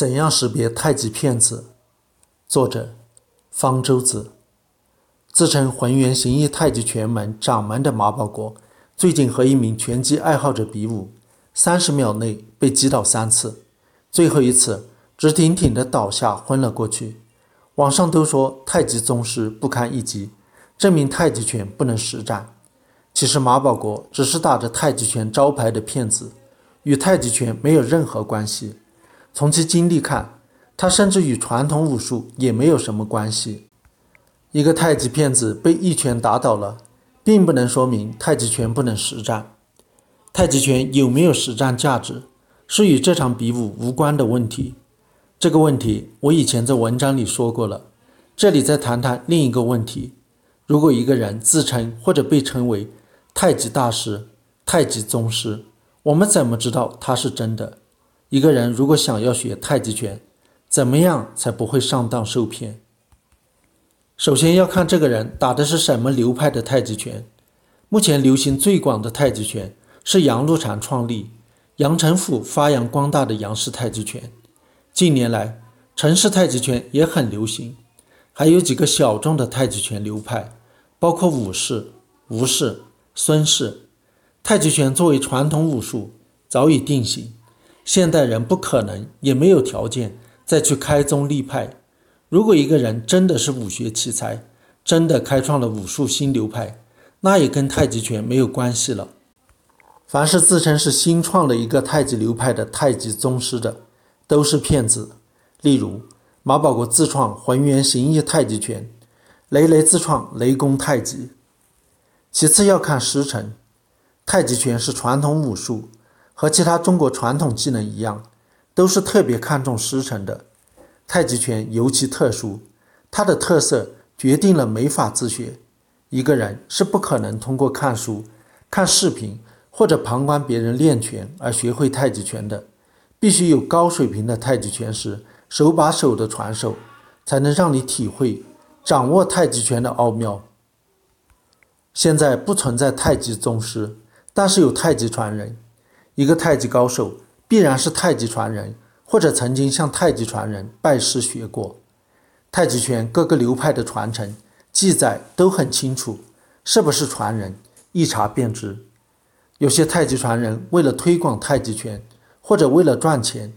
怎样识别太极骗子？作者：方舟子。自称浑元形意太极拳门掌门的马保国，最近和一名拳击爱好者比武，三十秒内被击倒三次，最后一次直挺挺的倒下昏了过去。网上都说太极宗师不堪一击，证明太极拳不能实战。其实马保国只是打着太极拳招牌的骗子，与太极拳没有任何关系。从其经历看，他甚至与传统武术也没有什么关系。一个太极骗子被一拳打倒了，并不能说明太极拳不能实战。太极拳有没有实战价值，是与这场比武无关的问题。这个问题我以前在文章里说过了，这里再谈谈另一个问题：如果一个人自称或者被称为太极大师、太极宗师，我们怎么知道他是真的？一个人如果想要学太极拳，怎么样才不会上当受骗？首先要看这个人打的是什么流派的太极拳。目前流行最广的太极拳是杨露禅创立、杨成甫发扬光大的杨氏太极拳。近年来，陈氏太极拳也很流行，还有几个小众的太极拳流派，包括武氏、吴氏、孙氏。太极拳作为传统武术，早已定型。现代人不可能，也没有条件再去开宗立派。如果一个人真的是武学奇才，真的开创了武术新流派，那也跟太极拳没有关系了。凡是自称是新创了一个太极流派的太极宗师的，都是骗子。例如，马保国自创浑元形意太极拳，雷雷自创雷公太极。其次要看师承，太极拳是传统武术。和其他中国传统技能一样，都是特别看重师承的。太极拳尤其特殊，它的特色决定了没法自学。一个人是不可能通过看书、看视频或者旁观别人练拳而学会太极拳的，必须有高水平的太极拳师手把手的传授，才能让你体会、掌握太极拳的奥妙。现在不存在太极宗师，但是有太极传人。一个太极高手必然是太极传人，或者曾经向太极传人拜师学过。太极拳各个流派的传承记载都很清楚，是不是传人一查便知。有些太极传人为了推广太极拳，或者为了赚钱，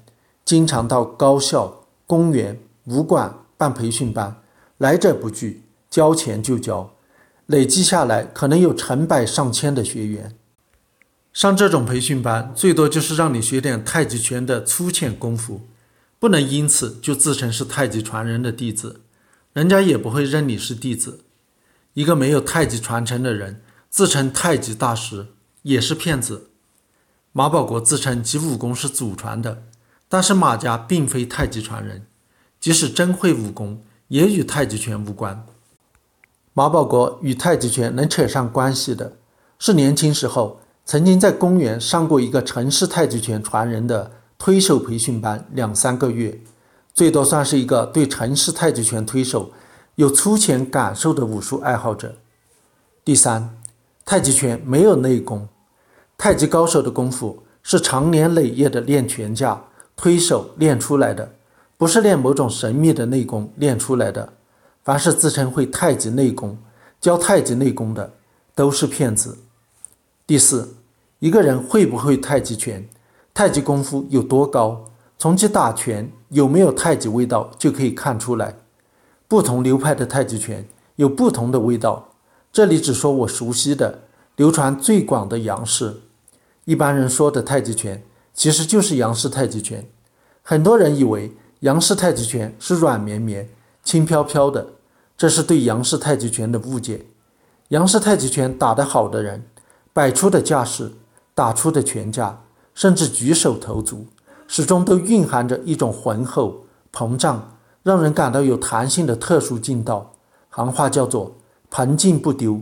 经常到高校、公园、武馆办培训班，来者不拒，交钱就交，累计下来可能有成百上千的学员。上这种培训班，最多就是让你学点太极拳的粗浅功夫，不能因此就自称是太极传人的弟子，人家也不会认你是弟子。一个没有太极传承的人，自称太极大师，也是骗子。马保国自称其武功是祖传的，但是马家并非太极传人，即使真会武功，也与太极拳无关。马保国与太极拳能扯上关系的，是年轻时候。曾经在公园上过一个陈氏太极拳传人的推手培训班，两三个月，最多算是一个对陈氏太极拳推手有粗浅感受的武术爱好者。第三，太极拳没有内功，太极高手的功夫是长年累月的练拳架、推手练出来的，不是练某种神秘的内功练出来的。凡是自称会太极内功、教太极内功的，都是骗子。第四，一个人会不会太极拳，太极功夫有多高，从其打拳有没有太极味道就可以看出来。不同流派的太极拳有不同的味道。这里只说我熟悉的、流传最广的杨氏。一般人说的太极拳，其实就是杨氏太极拳。很多人以为杨氏太极拳是软绵绵、轻飘飘的，这是对杨氏太极拳的误解。杨氏太极拳打得好的人。摆出的架势，打出的拳架，甚至举手投足，始终都蕴含着一种浑厚、膨胀，让人感到有弹性的特殊劲道。行话叫做“盆劲不丢”，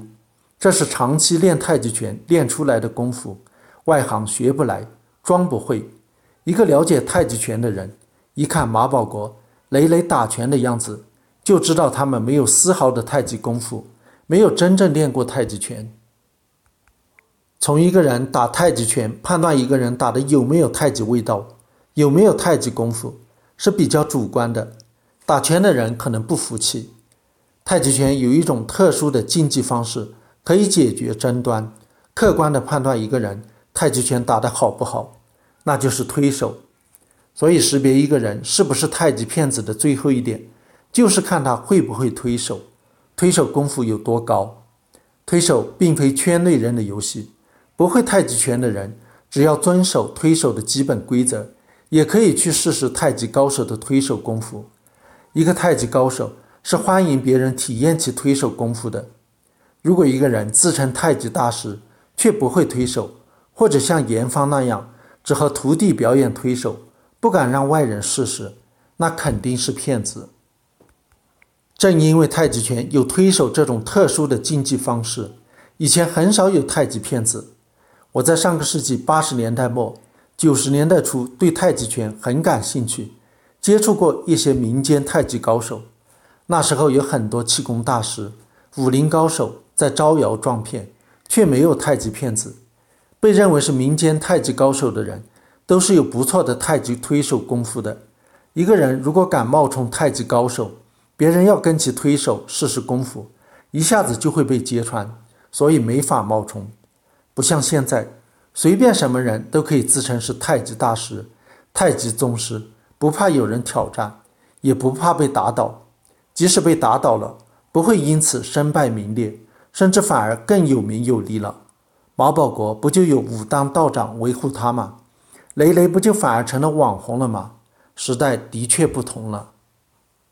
这是长期练太极拳练出来的功夫，外行学不来，装不会。一个了解太极拳的人，一看马保国累累打拳的样子，就知道他们没有丝毫的太极功夫，没有真正练过太极拳。从一个人打太极拳判断一个人打的有没有太极味道，有没有太极功夫，是比较主观的，打拳的人可能不服气。太极拳有一种特殊的竞技方式，可以解决争端，客观的判断一个人太极拳打得好不好，那就是推手。所以，识别一个人是不是太极骗子的最后一点，就是看他会不会推手，推手功夫有多高。推手并非圈内人的游戏，不会太极拳的人，只要遵守推手的基本规则，也可以去试试太极高手的推手功夫。一个太极高手是欢迎别人体验其推手功夫的。如果一个人自称太极大师，却不会推手，或者像严方那样只和徒弟表演推手，不敢让外人试试，那肯定是骗子。正因为太极拳有推手这种特殊的竞技方式，以前很少有太极骗子。我在上个世纪八十年代末、九十年代初对太极拳很感兴趣，接触过一些民间太极高手。那时候有很多气功大师、武林高手在招摇撞骗，却没有太极骗子。被认为是民间太极高手的人，都是有不错的太极推手功夫的。一个人如果敢冒充太极高手，别人要跟其推手试试功夫，一下子就会被揭穿，所以没法冒充。不像现在，随便什么人都可以自称是太极大师、太极宗师，不怕有人挑战，也不怕被打倒。即使被打倒了，不会因此身败名裂，甚至反而更有名有利了。马保国不就有武当道长维护他吗？雷雷不就反而成了网红了吗？时代的确不同了。